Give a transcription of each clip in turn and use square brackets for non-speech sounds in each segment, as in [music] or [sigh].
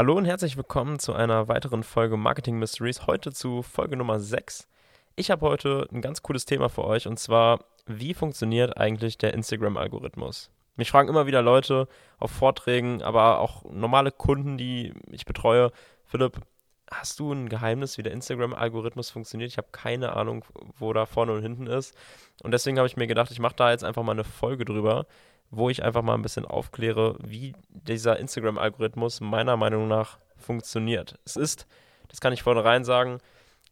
Hallo und herzlich willkommen zu einer weiteren Folge Marketing Mysteries. Heute zu Folge Nummer 6. Ich habe heute ein ganz cooles Thema für euch und zwar, wie funktioniert eigentlich der Instagram-Algorithmus? Mich fragen immer wieder Leute auf Vorträgen, aber auch normale Kunden, die ich betreue, Philipp, hast du ein Geheimnis, wie der Instagram-Algorithmus funktioniert? Ich habe keine Ahnung, wo da vorne und hinten ist. Und deswegen habe ich mir gedacht, ich mache da jetzt einfach mal eine Folge drüber, wo ich einfach mal ein bisschen aufkläre, wie dieser Instagram-Algorithmus meiner Meinung nach funktioniert. Es ist, das kann ich vornherein sagen,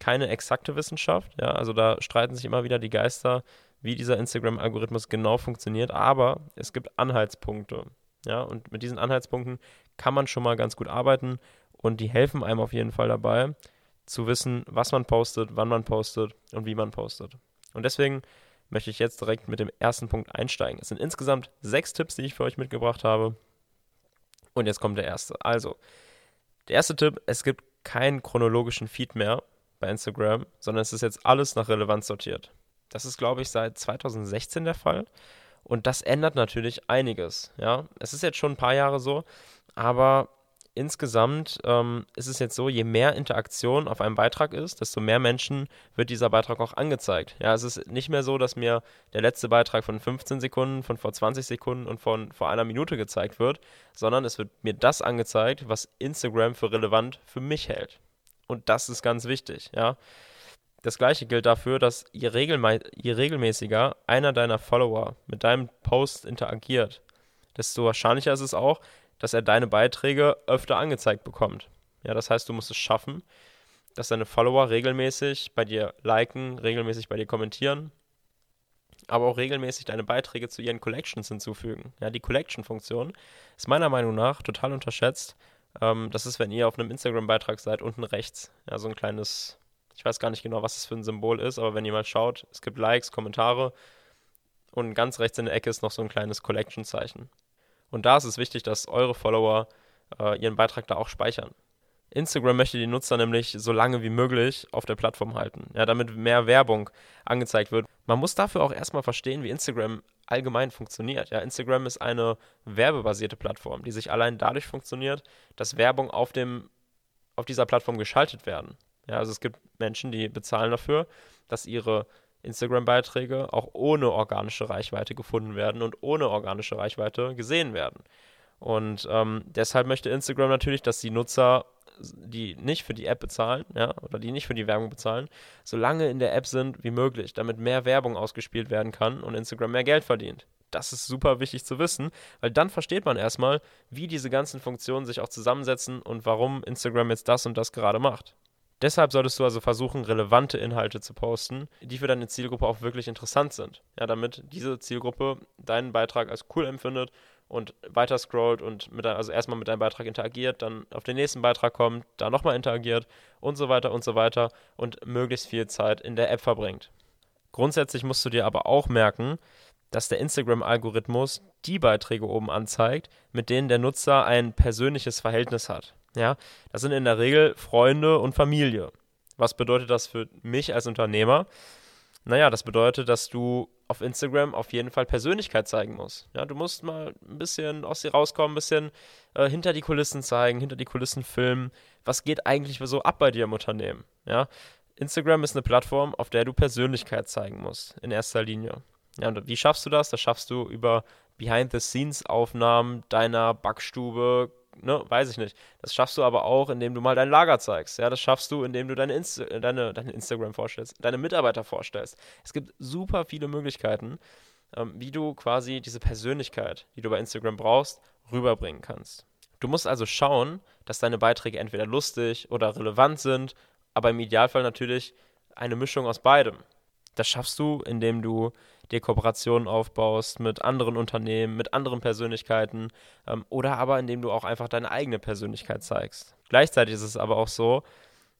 keine exakte Wissenschaft. Ja, also da streiten sich immer wieder die Geister, wie dieser Instagram-Algorithmus genau funktioniert, aber es gibt Anhaltspunkte. Ja, und mit diesen Anhaltspunkten kann man schon mal ganz gut arbeiten und die helfen einem auf jeden Fall dabei, zu wissen, was man postet, wann man postet und wie man postet. Und deswegen möchte ich jetzt direkt mit dem ersten Punkt einsteigen. Es sind insgesamt sechs Tipps, die ich für euch mitgebracht habe. Und jetzt kommt der erste. Also, der erste Tipp, es gibt keinen chronologischen Feed mehr bei Instagram, sondern es ist jetzt alles nach Relevanz sortiert. Das ist, glaube ich, seit 2016 der Fall. Und das ändert natürlich einiges. Ja, es ist jetzt schon ein paar Jahre so, aber insgesamt ähm, ist es jetzt so, je mehr Interaktion auf einem Beitrag ist, desto mehr Menschen wird dieser Beitrag auch angezeigt. Ja, es ist nicht mehr so, dass mir der letzte Beitrag von 15 Sekunden, von vor 20 Sekunden und von vor einer Minute gezeigt wird, sondern es wird mir das angezeigt, was Instagram für relevant für mich hält. Und das ist ganz wichtig, ja. Das gleiche gilt dafür, dass je, regelmä je regelmäßiger einer deiner Follower mit deinem Post interagiert, desto wahrscheinlicher ist es auch, dass er deine Beiträge öfter angezeigt bekommt. Ja, das heißt, du musst es schaffen, dass deine Follower regelmäßig bei dir liken, regelmäßig bei dir kommentieren, aber auch regelmäßig deine Beiträge zu ihren Collections hinzufügen. Ja, die Collection-Funktion ist meiner Meinung nach total unterschätzt. Ähm, das ist, wenn ihr auf einem Instagram-Beitrag seid, unten rechts, ja, so ein kleines, ich weiß gar nicht genau, was das für ein Symbol ist, aber wenn ihr mal schaut, es gibt Likes, Kommentare und ganz rechts in der Ecke ist noch so ein kleines Collection-Zeichen. Und da ist es wichtig, dass eure Follower äh, ihren Beitrag da auch speichern. Instagram möchte die Nutzer nämlich so lange wie möglich auf der Plattform halten, ja, damit mehr Werbung angezeigt wird. Man muss dafür auch erstmal verstehen, wie Instagram allgemein funktioniert. Ja, Instagram ist eine werbebasierte Plattform, die sich allein dadurch funktioniert, dass Werbung auf, dem, auf dieser Plattform geschaltet werden. Ja, also es gibt Menschen, die bezahlen dafür, dass ihre Instagram-Beiträge auch ohne organische Reichweite gefunden werden und ohne organische Reichweite gesehen werden. Und ähm, deshalb möchte Instagram natürlich, dass die Nutzer, die nicht für die App bezahlen, ja, oder die nicht für die Werbung bezahlen, so lange in der App sind wie möglich, damit mehr Werbung ausgespielt werden kann und Instagram mehr Geld verdient. Das ist super wichtig zu wissen, weil dann versteht man erstmal, wie diese ganzen Funktionen sich auch zusammensetzen und warum Instagram jetzt das und das gerade macht. Deshalb solltest du also versuchen, relevante Inhalte zu posten, die für deine Zielgruppe auch wirklich interessant sind. Ja, damit diese Zielgruppe deinen Beitrag als cool empfindet und weiter scrollt und mit, also erstmal mit deinem Beitrag interagiert, dann auf den nächsten Beitrag kommt, da nochmal interagiert und so weiter und so weiter und möglichst viel Zeit in der App verbringt. Grundsätzlich musst du dir aber auch merken, dass der Instagram-Algorithmus die Beiträge oben anzeigt, mit denen der Nutzer ein persönliches Verhältnis hat. Ja, das sind in der Regel Freunde und Familie. Was bedeutet das für mich als Unternehmer? Naja, das bedeutet, dass du auf Instagram auf jeden Fall Persönlichkeit zeigen musst. Ja, du musst mal ein bisschen aus dir rauskommen, ein bisschen äh, hinter die Kulissen zeigen, hinter die Kulissen filmen. Was geht eigentlich so ab bei dir im Unternehmen? Ja, Instagram ist eine Plattform, auf der du Persönlichkeit zeigen musst, in erster Linie. Ja, und wie schaffst du das? Das schaffst du über Behind-the-Scenes-Aufnahmen deiner Backstube, ne, weiß ich nicht. Das schaffst du aber auch, indem du mal dein Lager zeigst. Ja, das schaffst du, indem du deine, Insta deine, deine Instagram vorstellst, deine Mitarbeiter vorstellst. Es gibt super viele Möglichkeiten, ähm, wie du quasi diese Persönlichkeit, die du bei Instagram brauchst, rüberbringen kannst. Du musst also schauen, dass deine Beiträge entweder lustig oder relevant sind, aber im Idealfall natürlich eine Mischung aus beidem. Das schaffst du, indem du dir Kooperationen aufbaust mit anderen Unternehmen, mit anderen Persönlichkeiten ähm, oder aber indem du auch einfach deine eigene Persönlichkeit zeigst. Gleichzeitig ist es aber auch so,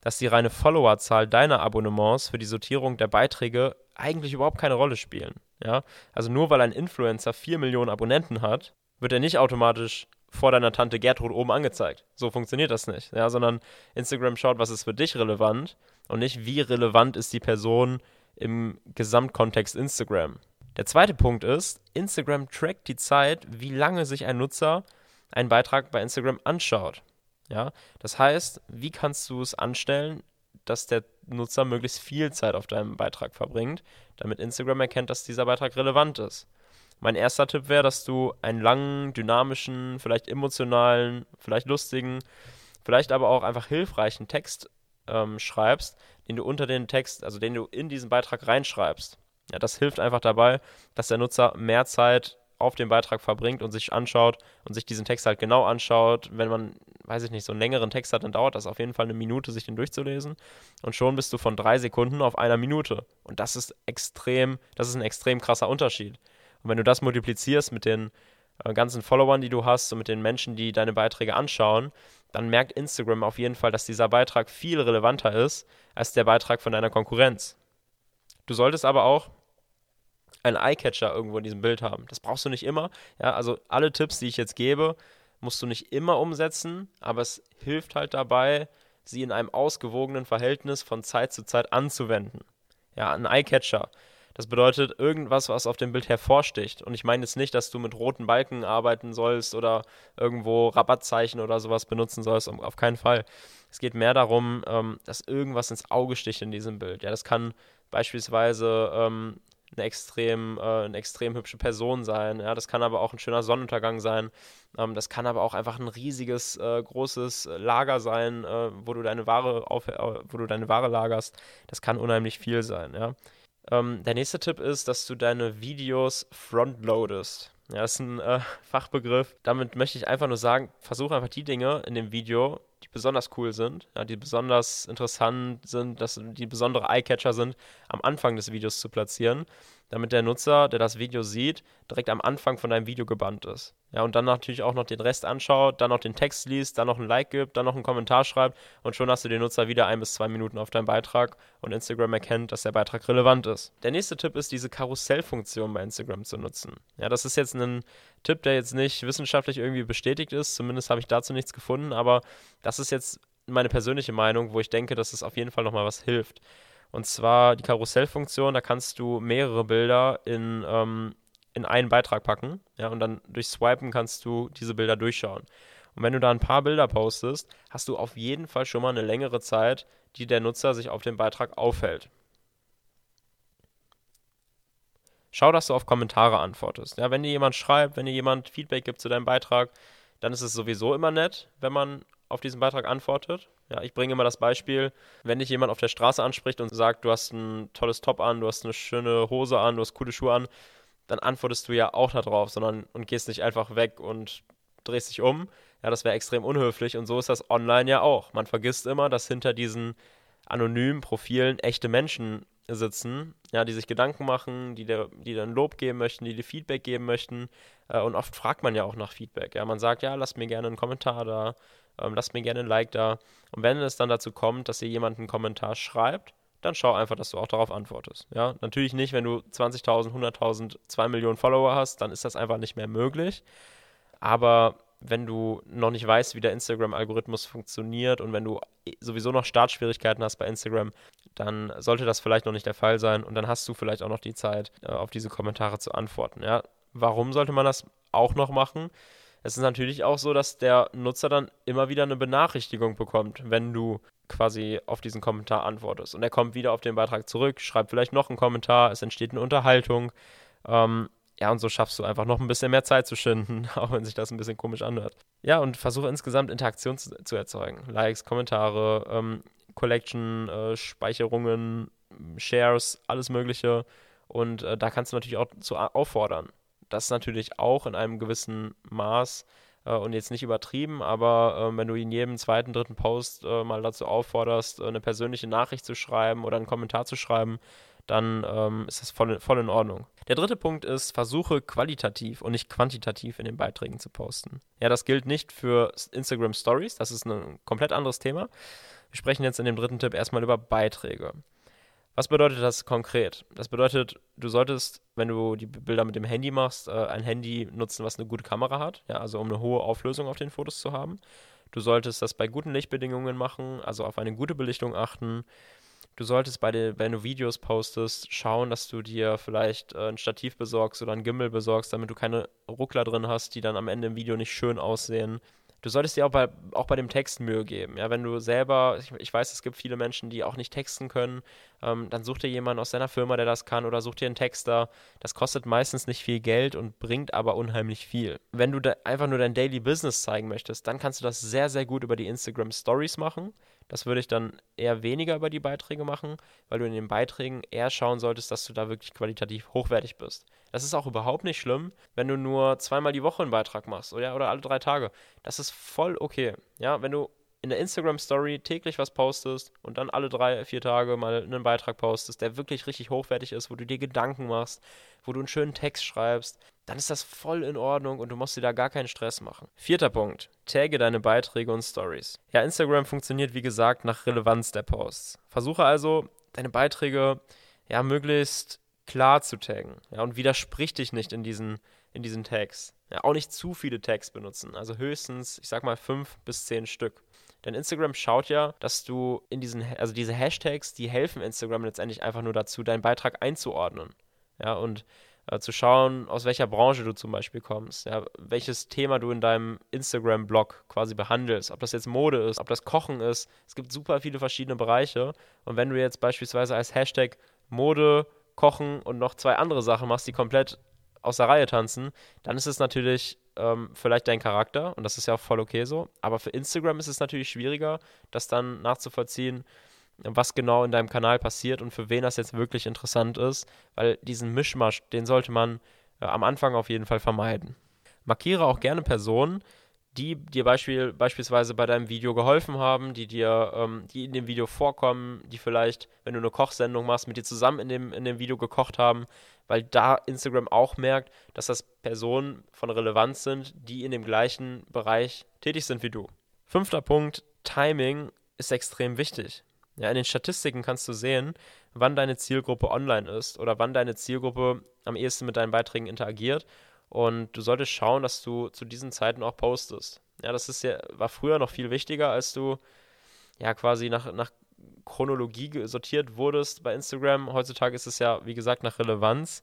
dass die reine Followerzahl deiner Abonnements für die Sortierung der Beiträge eigentlich überhaupt keine Rolle spielen. Ja? Also nur weil ein Influencer 4 Millionen Abonnenten hat, wird er nicht automatisch vor deiner Tante Gertrud oben angezeigt. So funktioniert das nicht. Ja? Sondern Instagram schaut, was ist für dich relevant und nicht, wie relevant ist die Person im Gesamtkontext Instagram. Der zweite Punkt ist, Instagram trackt die Zeit, wie lange sich ein Nutzer einen Beitrag bei Instagram anschaut. Ja, das heißt, wie kannst du es anstellen, dass der Nutzer möglichst viel Zeit auf deinem Beitrag verbringt, damit Instagram erkennt, dass dieser Beitrag relevant ist. Mein erster Tipp wäre, dass du einen langen, dynamischen, vielleicht emotionalen, vielleicht lustigen, vielleicht aber auch einfach hilfreichen Text ähm, schreibst, den du unter den Text, also den du in diesen Beitrag reinschreibst. Ja, das hilft einfach dabei, dass der Nutzer mehr Zeit auf dem Beitrag verbringt und sich anschaut und sich diesen Text halt genau anschaut. Wenn man, weiß ich nicht, so einen längeren Text hat, dann dauert das auf jeden Fall eine Minute, sich den durchzulesen. Und schon bist du von drei Sekunden auf einer Minute. Und das ist extrem, das ist ein extrem krasser Unterschied. Und wenn du das multiplizierst mit den äh, ganzen Followern, die du hast und mit den Menschen, die deine Beiträge anschauen, dann merkt Instagram auf jeden Fall, dass dieser Beitrag viel relevanter ist als der Beitrag von deiner Konkurrenz. Du solltest aber auch einen Eyecatcher irgendwo in diesem Bild haben. Das brauchst du nicht immer. Ja, also alle Tipps, die ich jetzt gebe, musst du nicht immer umsetzen, aber es hilft halt dabei, sie in einem ausgewogenen Verhältnis von Zeit zu Zeit anzuwenden. Ja, ein Eyecatcher. Das bedeutet irgendwas, was auf dem Bild hervorsticht. Und ich meine jetzt nicht, dass du mit roten Balken arbeiten sollst oder irgendwo Rabattzeichen oder sowas benutzen sollst. Auf keinen Fall. Es geht mehr darum, ähm, dass irgendwas ins Auge sticht in diesem Bild. Ja, das kann beispielsweise ähm, eine extrem, äh, eine extrem hübsche Person sein. Ja, das kann aber auch ein schöner Sonnenuntergang sein. Ähm, das kann aber auch einfach ein riesiges, äh, großes Lager sein, äh, wo du deine Ware auf, äh, wo du deine Ware lagerst. Das kann unheimlich viel sein. Ja. Ähm, der nächste Tipp ist, dass du deine Videos frontloadest. Ja, das ist ein äh, [laughs] Fachbegriff. Damit möchte ich einfach nur sagen, versuche einfach die Dinge in dem Video, die besonders cool sind, ja, die besonders interessant sind, dass die besondere Eyecatcher sind, am Anfang des Videos zu platzieren, damit der Nutzer, der das Video sieht, direkt am Anfang von deinem Video gebannt ist. Ja, und dann natürlich auch noch den Rest anschaut, dann noch den Text liest, dann noch ein Like gibt, dann noch einen Kommentar schreibt und schon hast du den Nutzer wieder ein bis zwei Minuten auf deinem Beitrag und Instagram erkennt, dass der Beitrag relevant ist. Der nächste Tipp ist, diese Karussellfunktion bei Instagram zu nutzen. Ja, das ist jetzt ein Tipp, der jetzt nicht wissenschaftlich irgendwie bestätigt ist, zumindest habe ich dazu nichts gefunden, aber das ist jetzt meine persönliche Meinung, wo ich denke, dass es auf jeden Fall nochmal was hilft. Und zwar die Karussellfunktion, da kannst du mehrere Bilder in, ähm, in einen Beitrag packen. Ja, und dann durch Swipen kannst du diese Bilder durchschauen. Und wenn du da ein paar Bilder postest, hast du auf jeden Fall schon mal eine längere Zeit, die der Nutzer sich auf dem Beitrag aufhält. Schau, dass du auf Kommentare antwortest. Ja, wenn dir jemand schreibt, wenn dir jemand Feedback gibt zu deinem Beitrag, dann ist es sowieso immer nett, wenn man auf diesen Beitrag antwortet. Ja, ich bringe immer das Beispiel, wenn dich jemand auf der Straße anspricht und sagt, du hast ein tolles Top an, du hast eine schöne Hose an, du hast coole Schuhe an, dann antwortest du ja auch darauf, sondern und gehst nicht einfach weg und drehst dich um. Ja, das wäre extrem unhöflich und so ist das online ja auch. Man vergisst immer, dass hinter diesen anonymen Profilen echte Menschen sitzen, ja, die sich Gedanken machen, die dir, die dann Lob geben möchten, die dir Feedback geben möchten. Äh, und oft fragt man ja auch nach Feedback. Ja, man sagt, ja, lasst mir gerne einen Kommentar da, ähm, lasst mir gerne ein Like da. Und wenn es dann dazu kommt, dass dir jemand einen Kommentar schreibt, dann schau einfach, dass du auch darauf antwortest. Ja, natürlich nicht, wenn du 20.000, 100.000, 2 Millionen Follower hast, dann ist das einfach nicht mehr möglich. Aber wenn du noch nicht weißt, wie der Instagram-Algorithmus funktioniert und wenn du sowieso noch Startschwierigkeiten hast bei Instagram, dann sollte das vielleicht noch nicht der Fall sein und dann hast du vielleicht auch noch die Zeit, äh, auf diese Kommentare zu antworten. Ja, warum sollte man das auch noch machen? Es ist natürlich auch so, dass der Nutzer dann immer wieder eine Benachrichtigung bekommt, wenn du quasi auf diesen Kommentar antwortest. Und er kommt wieder auf den Beitrag zurück, schreibt vielleicht noch einen Kommentar, es entsteht eine Unterhaltung. Ähm, ja, und so schaffst du einfach noch ein bisschen mehr Zeit zu schinden, [laughs] auch wenn sich das ein bisschen komisch anhört. Ja, und versuche insgesamt Interaktion zu, zu erzeugen. Likes, Kommentare, ähm, Collection, äh, Speicherungen, Shares, alles Mögliche. Und äh, da kannst du natürlich auch zu auffordern. Das natürlich auch in einem gewissen Maß äh, und jetzt nicht übertrieben, aber äh, wenn du in jedem zweiten, dritten Post äh, mal dazu aufforderst, äh, eine persönliche Nachricht zu schreiben oder einen Kommentar zu schreiben, dann ähm, ist das voll, voll in Ordnung. Der dritte Punkt ist, versuche qualitativ und nicht quantitativ in den Beiträgen zu posten. Ja, das gilt nicht für Instagram Stories, das ist ein komplett anderes Thema. Wir sprechen jetzt in dem dritten Tipp erstmal über Beiträge. Was bedeutet das konkret? Das bedeutet, du solltest, wenn du die Bilder mit dem Handy machst, äh, ein Handy nutzen, was eine gute Kamera hat, ja, also um eine hohe Auflösung auf den Fotos zu haben. Du solltest das bei guten Lichtbedingungen machen, also auf eine gute Belichtung achten. Du solltest bei den, wenn du Videos postest, schauen, dass du dir vielleicht äh, ein Stativ besorgst oder ein Gimbal besorgst, damit du keine Ruckler drin hast, die dann am Ende im Video nicht schön aussehen. Du solltest dir auch bei, auch bei dem Text Mühe geben. Ja, wenn du selber, ich, ich weiß, es gibt viele Menschen, die auch nicht texten können, ähm, dann such dir jemanden aus deiner Firma, der das kann, oder such dir einen Texter. Das kostet meistens nicht viel Geld und bringt aber unheimlich viel. Wenn du einfach nur dein Daily Business zeigen möchtest, dann kannst du das sehr, sehr gut über die Instagram Stories machen. Das würde ich dann eher weniger über die Beiträge machen, weil du in den Beiträgen eher schauen solltest, dass du da wirklich qualitativ hochwertig bist. Das ist auch überhaupt nicht schlimm, wenn du nur zweimal die Woche einen Beitrag machst oder, oder alle drei Tage. Das ist voll okay. Ja, wenn du in der Instagram Story täglich was postest und dann alle drei, vier Tage mal einen Beitrag postest, der wirklich richtig hochwertig ist, wo du dir Gedanken machst, wo du einen schönen Text schreibst, dann ist das voll in Ordnung und du musst dir da gar keinen Stress machen. Vierter Punkt. Tagge deine Beiträge und Stories. Ja, Instagram funktioniert wie gesagt nach Relevanz der Posts. Versuche also deine Beiträge ja möglichst klar zu taggen. Ja, und widersprich dich nicht in diesen, in diesen Tags. Ja, auch nicht zu viele Tags benutzen. Also höchstens, ich sag mal, fünf bis zehn Stück. Denn Instagram schaut ja, dass du in diesen, also diese Hashtags, die helfen Instagram letztendlich einfach nur dazu, deinen Beitrag einzuordnen. Ja, und äh, zu schauen, aus welcher Branche du zum Beispiel kommst, ja, welches Thema du in deinem Instagram-Blog quasi behandelst, ob das jetzt Mode ist, ob das Kochen ist. Es gibt super viele verschiedene Bereiche. Und wenn du jetzt beispielsweise als Hashtag Mode, Kochen und noch zwei andere Sachen machst, die komplett aus der Reihe tanzen, dann ist es natürlich ähm, vielleicht dein Charakter und das ist ja auch voll okay so. Aber für Instagram ist es natürlich schwieriger, das dann nachzuvollziehen, was genau in deinem Kanal passiert und für wen das jetzt wirklich interessant ist, weil diesen Mischmasch, den sollte man äh, am Anfang auf jeden Fall vermeiden. Markiere auch gerne Personen, die dir Beispiel, beispielsweise bei deinem Video geholfen haben, die dir, ähm, die in dem Video vorkommen, die vielleicht, wenn du eine Kochsendung machst, mit dir zusammen in dem, in dem Video gekocht haben, weil da Instagram auch merkt, dass das Personen von Relevanz sind, die in dem gleichen Bereich tätig sind wie du. Fünfter Punkt, Timing ist extrem wichtig. Ja, in den Statistiken kannst du sehen, wann deine Zielgruppe online ist oder wann deine Zielgruppe am ehesten mit deinen Beiträgen interagiert. Und du solltest schauen, dass du zu diesen Zeiten auch postest. Ja, das ist ja, war früher noch viel wichtiger, als du ja quasi nach, nach Chronologie sortiert wurdest bei Instagram. Heutzutage ist es ja, wie gesagt, nach Relevanz.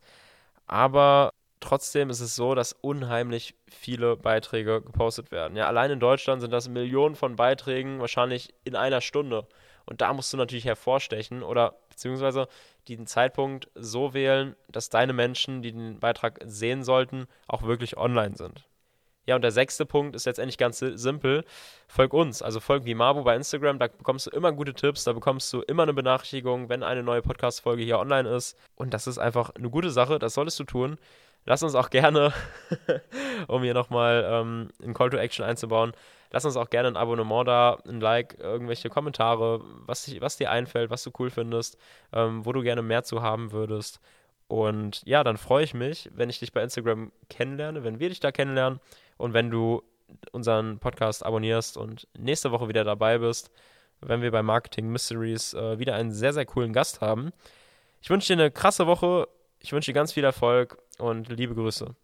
Aber trotzdem ist es so, dass unheimlich viele Beiträge gepostet werden. Ja, allein in Deutschland sind das Millionen von Beiträgen, wahrscheinlich in einer Stunde. Und da musst du natürlich hervorstechen oder beziehungsweise den Zeitpunkt so wählen, dass deine Menschen, die den Beitrag sehen sollten, auch wirklich online sind. Ja, und der sechste Punkt ist letztendlich ganz simpel. Folg uns, also folg wie Mabu bei Instagram, da bekommst du immer gute Tipps, da bekommst du immer eine Benachrichtigung, wenn eine neue Podcast-Folge hier online ist. Und das ist einfach eine gute Sache, das solltest du tun. Lass uns auch gerne, [laughs] um hier nochmal ähm, einen Call to Action einzubauen, lass uns auch gerne ein Abonnement da, ein Like, irgendwelche Kommentare, was, was dir einfällt, was du cool findest, ähm, wo du gerne mehr zu haben würdest. Und ja, dann freue ich mich, wenn ich dich bei Instagram kennenlerne, wenn wir dich da kennenlernen und wenn du unseren Podcast abonnierst und nächste Woche wieder dabei bist, wenn wir bei Marketing Mysteries äh, wieder einen sehr, sehr coolen Gast haben. Ich wünsche dir eine krasse Woche. Ich wünsche dir ganz viel Erfolg und liebe Grüße.